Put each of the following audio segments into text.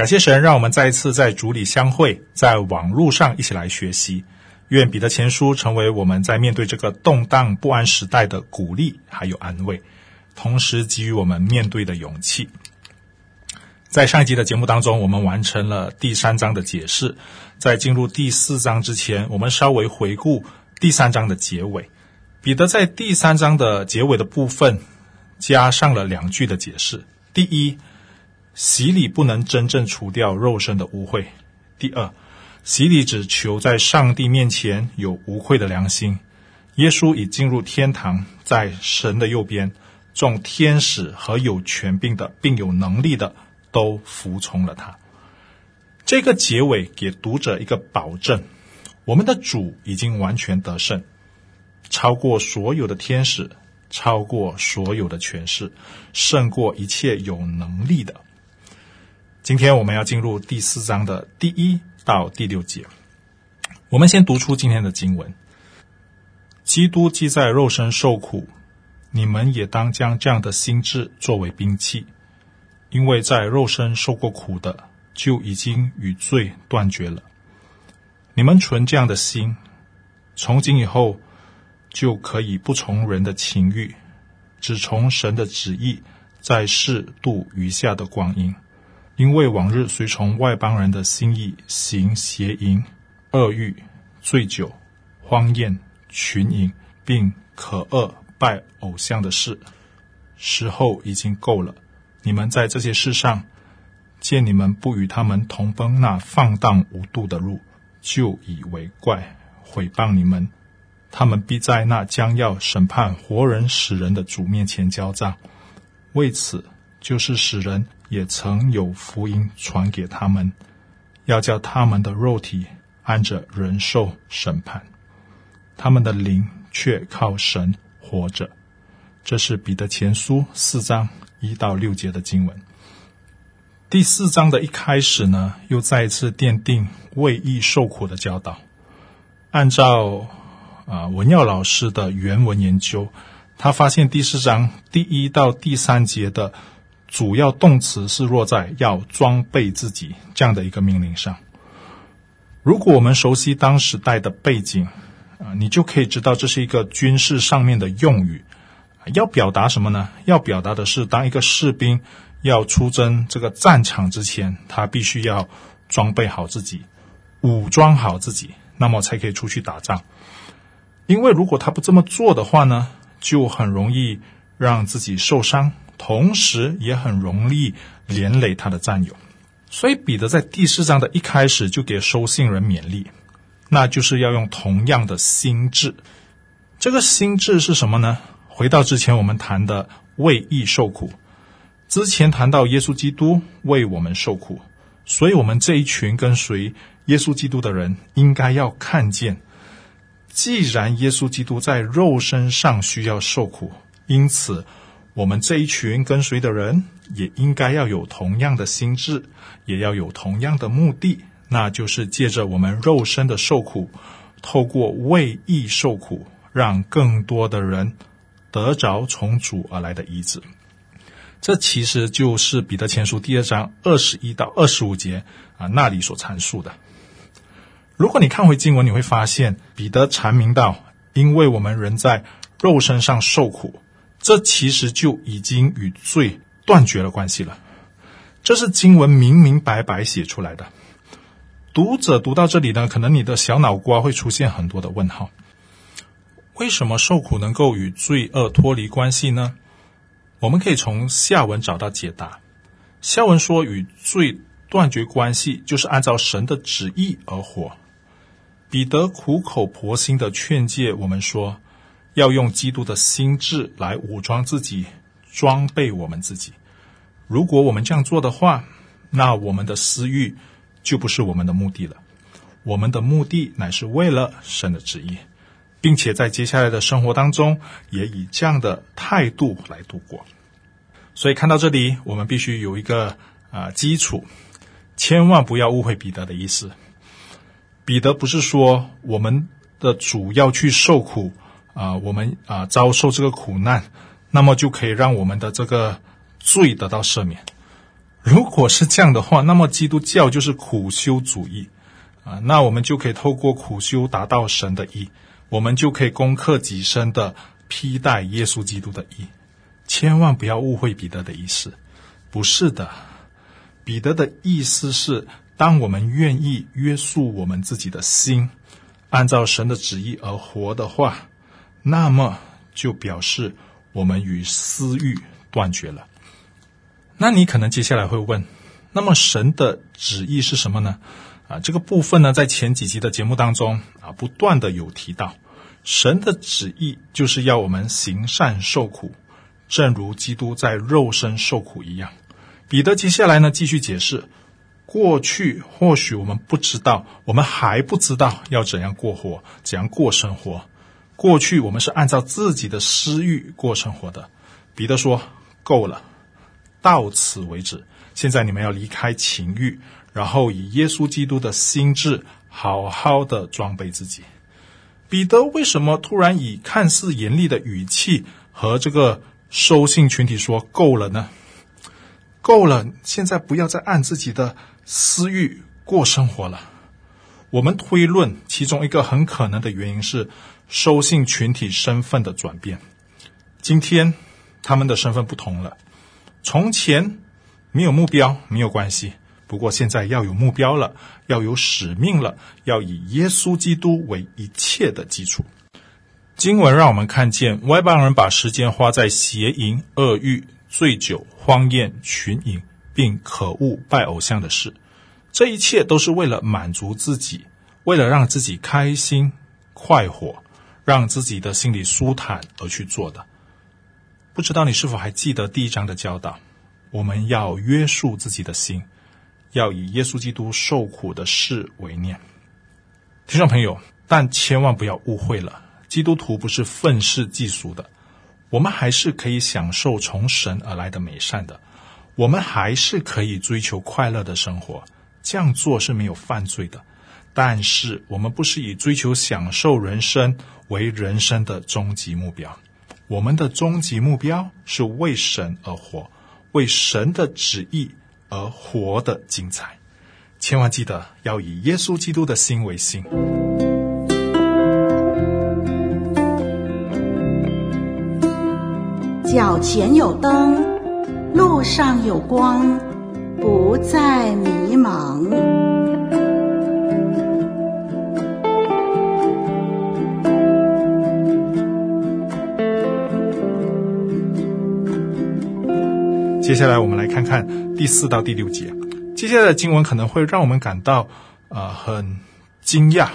感谢神，让我们再一次在主里相会，在网络上一起来学习。愿彼得前书成为我们在面对这个动荡不安时代的鼓励，还有安慰，同时给予我们面对的勇气。在上一集的节目当中，我们完成了第三章的解释。在进入第四章之前，我们稍微回顾第三章的结尾。彼得在第三章的结尾的部分加上了两句的解释：第一，洗礼不能真正除掉肉身的污秽。第二，洗礼只求在上帝面前有无愧的良心。耶稣已进入天堂，在神的右边，众天使和有权柄的，并有能力的，都服从了他。这个结尾给读者一个保证：我们的主已经完全得胜，超过所有的天使，超过所有的权势，胜过一切有能力的。今天我们要进入第四章的第一到第六节。我们先读出今天的经文：基督既在肉身受苦，你们也当将这样的心志作为兵器，因为在肉身受过苦的，就已经与罪断绝了。你们存这样的心，从今以后就可以不从人的情欲，只从神的旨意，在世度余下的光阴。因为往日随从外邦人的心意行邪淫、恶欲、醉酒、荒宴、群淫，并可恶拜偶像的事，时候已经够了。你们在这些事上，见你们不与他们同奔那放荡无度的路，就以为怪，毁谤你们。他们必在那将要审判活人死人的主面前交账。为此，就是使人。也曾有福音传给他们，要叫他们的肉体按着人受审判，他们的灵却靠神活着。这是彼得前书四章一到六节的经文。第四章的一开始呢，又再一次奠定为义受苦的教导。按照啊文耀老师的原文研究，他发现第四章第一到第三节的。主要动词是落在要装备自己这样的一个命令上。如果我们熟悉当时代的背景，啊，你就可以知道这是一个军事上面的用语，要表达什么呢？要表达的是，当一个士兵要出征这个战场之前，他必须要装备好自己，武装好自己，那么才可以出去打仗。因为如果他不这么做的话呢，就很容易让自己受伤。同时也很容易连累他的战友，所以彼得在第四章的一开始就给收信人勉励，那就是要用同样的心智。这个心智是什么呢？回到之前我们谈的为义受苦，之前谈到耶稣基督为我们受苦，所以我们这一群跟随耶稣基督的人应该要看见，既然耶稣基督在肉身上需要受苦，因此。我们这一群跟随的人也应该要有同样的心智，也要有同样的目的，那就是借着我们肉身的受苦，透过为义受苦，让更多的人得着从主而来的医治。这其实就是彼得前书第二章二十一到二十五节啊那里所阐述的。如果你看回经文，你会发现彼得阐明到，因为我们人在肉身上受苦。这其实就已经与罪断绝了关系了。这是经文明明白白写出来的。读者读到这里呢，可能你的小脑瓜会出现很多的问号：为什么受苦能够与罪恶脱离关系呢？我们可以从下文找到解答。下文说与罪断绝关系，就是按照神的旨意而活。彼得苦口婆心的劝诫我们说。要用基督的心智来武装自己，装备我们自己。如果我们这样做的话，那我们的私欲就不是我们的目的了。我们的目的乃是为了神的旨意，并且在接下来的生活当中，也以这样的态度来度过。所以看到这里，我们必须有一个啊、基础，千万不要误会彼得的意思。彼得不是说我们的主要去受苦啊、我们啊、遭受这个苦难，那么就可以让我们的这个罪得到赦免。如果是这样的话，那么基督教就是苦修主义啊、那我们就可以透过苦修达到神的意，我们就可以攻克己身的披戴耶稣基督的意。千万不要误会彼得的意思，不是的。彼得的意思是，当我们愿意约束我们自己的心，按照神的旨意而活的话，那么就表示我们与私欲断绝了。那你可能接下来会问，那么神的旨意是什么呢？啊，这个部分呢，在前几集的节目当中啊，不断的有提到，神的旨意就是要我们行善受苦。正如基督在肉身受苦一样，彼得接下来呢继续解释：过去或许我们不知道，我们还不知道要怎样过活，怎样过生活。过去我们是按照自己的私欲过生活的。彼得说：“够了，到此为止。现在你们要离开情欲，然后以耶稣基督的心智好好的装备自己。”彼得为什么突然以看似严厉的语气和这个？收信群体说：“够了呢，够了！现在不要再按自己的私欲过生活了。”我们推论，其中一个很可能的原因是收信群体身份的转变。今天他们的身份不同了。从前没有目标没有关系，不过现在要有目标了，要有使命了，要以耶稣基督为一切的基础。经文让我们看见外邦人把时间花在邪淫、恶欲、醉酒、荒宴、群饮，并可恶拜偶像的事。这一切都是为了满足自己，为了让自己开心快活，让自己的心里舒坦而去做的。不知道你是否还记得第一章的教导？我们要约束自己的心，要以耶稣基督受苦的事为念。听众朋友，但千万不要误会了。基督徒不是愤世嫉俗的，我们还是可以享受从神而来的美善的，我们还是可以追求快乐的生活，这样做是没有犯罪的。但是我们不是以追求享受人生为人生的终极目标，我们的终极目标是为神而活，为神的旨意而活得精彩。千万记得要以耶稣基督的心为心。脚前有灯，路上有光，不再迷茫。接下来，我们来看看第四到第六节。接下来的经文可能会让我们感到、呃、很惊讶。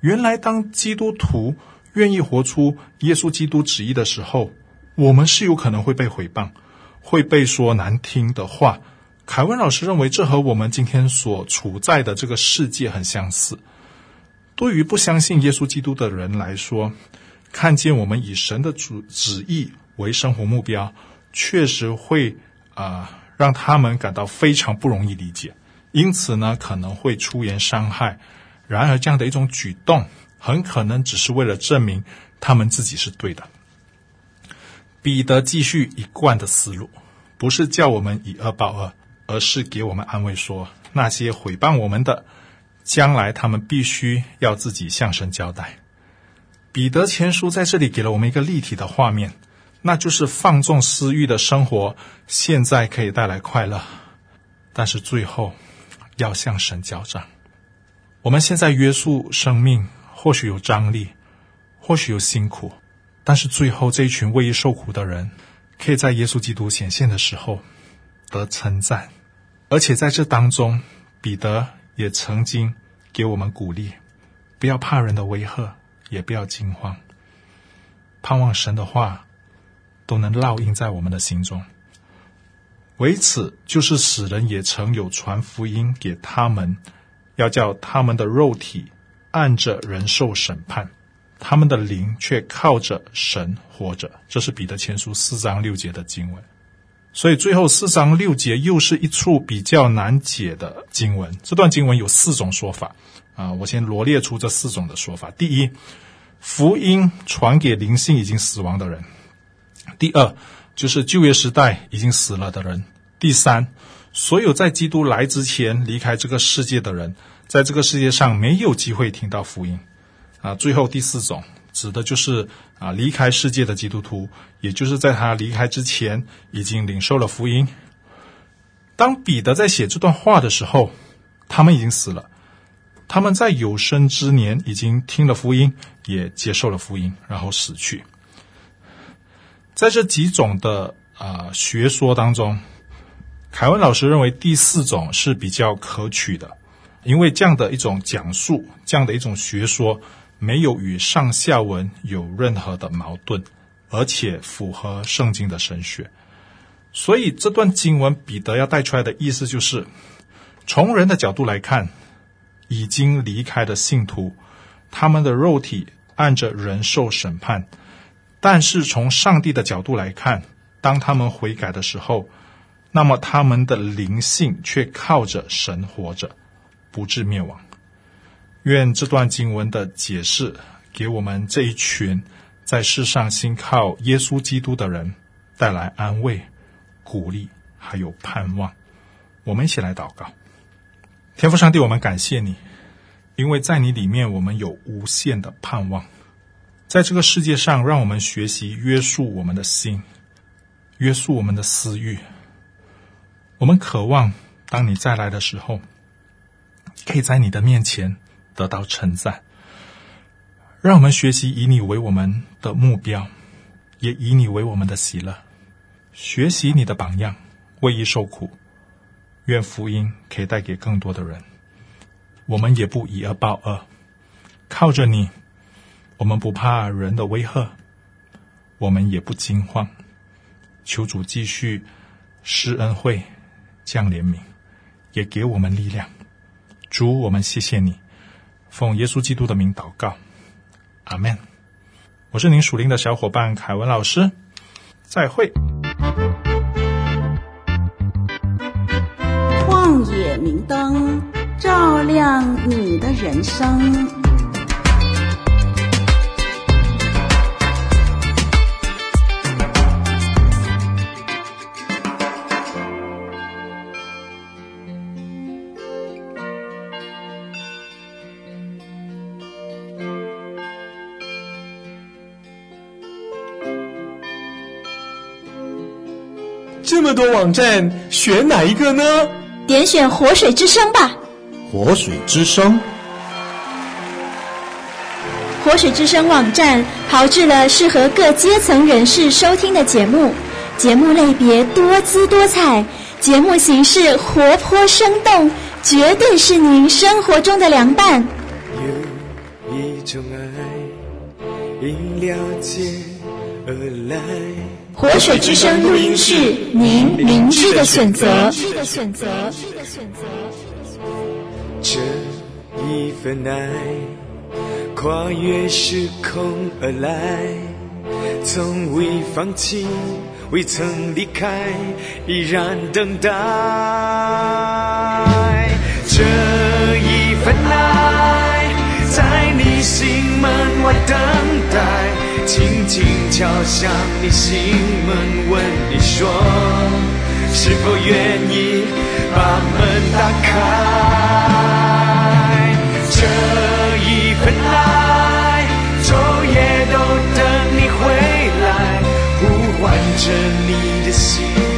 原来，当基督徒愿意活出耶稣基督旨意的时候，我们是有可能会被毁谤，会被说难听的话。凯文老师认为，这和我们今天所处在的这个世界很相似。对于不相信耶稣基督的人来说，看见我们以神的主旨意为生活目标，确实会啊、让他们感到非常不容易理解。因此呢，可能会出言伤害。然而，这样的一种举动，很可能只是为了证明他们自己是对的。彼得继续一贯的思路，不是叫我们以恶报恶，而是给我们安慰说，那些毁谤我们的，将来他们必须要自己向神交代。彼得前书在这里给了我们一个立体的画面，那就是放纵私欲的生活，现在可以带来快乐，但是最后要向神交账。我们现在约束生命，或许有张力，或许有辛苦。但是最后，这一群为义受苦的人，可以在耶稣基督显现的时候得称赞，而且在这当中，彼得也曾经给我们鼓励：不要怕人的威吓，也不要惊慌，盼望神的话都能烙印在我们的心中。为此，就是使人也曾有传福音给他们，要叫他们的肉体按着人受审判，他们的灵却靠着神活着。这是彼得前书四章六节的经文。所以最后四章六节又是一处比较难解的经文。这段经文有四种说法啊，我先罗列出这四种的说法。第一，福音传给灵性已经死亡的人；第二，就是旧约时代已经死了的人；第三，所有在基督来之前离开这个世界的人，在这个世界上没有机会听到福音啊。最后第四种。指的就是啊，离开世界的基督徒，也就是在他离开之前已经领受了福音。当彼得在写这段话的时候，他们已经死了，他们在有生之年已经听了福音，也接受了福音，然后死去。在这几种的啊学说当中，凯文老师认为第四种是比较可取的，因为这样的一种讲述，这样的一种学说。没有与上下文有任何的矛盾，而且符合圣经的神学。所以这段经文彼得要带出来的意思就是，从人的角度来看，已经离开的信徒，他们的肉体按着人受审判；但是从上帝的角度来看，当他们悔改的时候，那么他们的灵性却靠着神活着，不致灭亡。愿这段经文的解释给我们这一群在世上信靠耶稣基督的人带来安慰、鼓励，还有盼望。我们一起来祷告：天父上帝，我们感谢你，因为在你里面我们有无限的盼望。在这个世界上，让我们学习约束我们的心，约束我们的私欲。我们渴望当你再来的时候，可以在你的面前。得到称赞，让我们学习以你为我们的目标，也以你为我们的喜乐，学习你的榜样，为义受苦。愿福音可以带给更多的人。我们也不以恶报恶，靠着你，我们不怕人的威吓，我们也不惊慌。求主继续施恩惠，降怜悯，也给我们力量。主，我们谢谢你。奉耶稣基督的名祷告，阿门。我是您属灵的小伙伴凯文老师，再会。旷野明灯，照亮你的人生。这么多网站，选哪一个呢？点选活水之声吧。活水之声，活水之声网站炮制了适合各阶层人士收听的节目，节目类别多姿多彩，节目形式活泼生动，绝对是您生活中的良伴。有一种爱，因了解而来。活水之声录音室，您明智的选择。你的选择，你的选择这一份爱，跨越时空而来，从未放弃，未曾离开，依然等待。这一份爱，在你心门外等。轻轻敲响你心门问你说是否愿意把门打开？这一份爱昼夜都等你回来呼唤着你的心。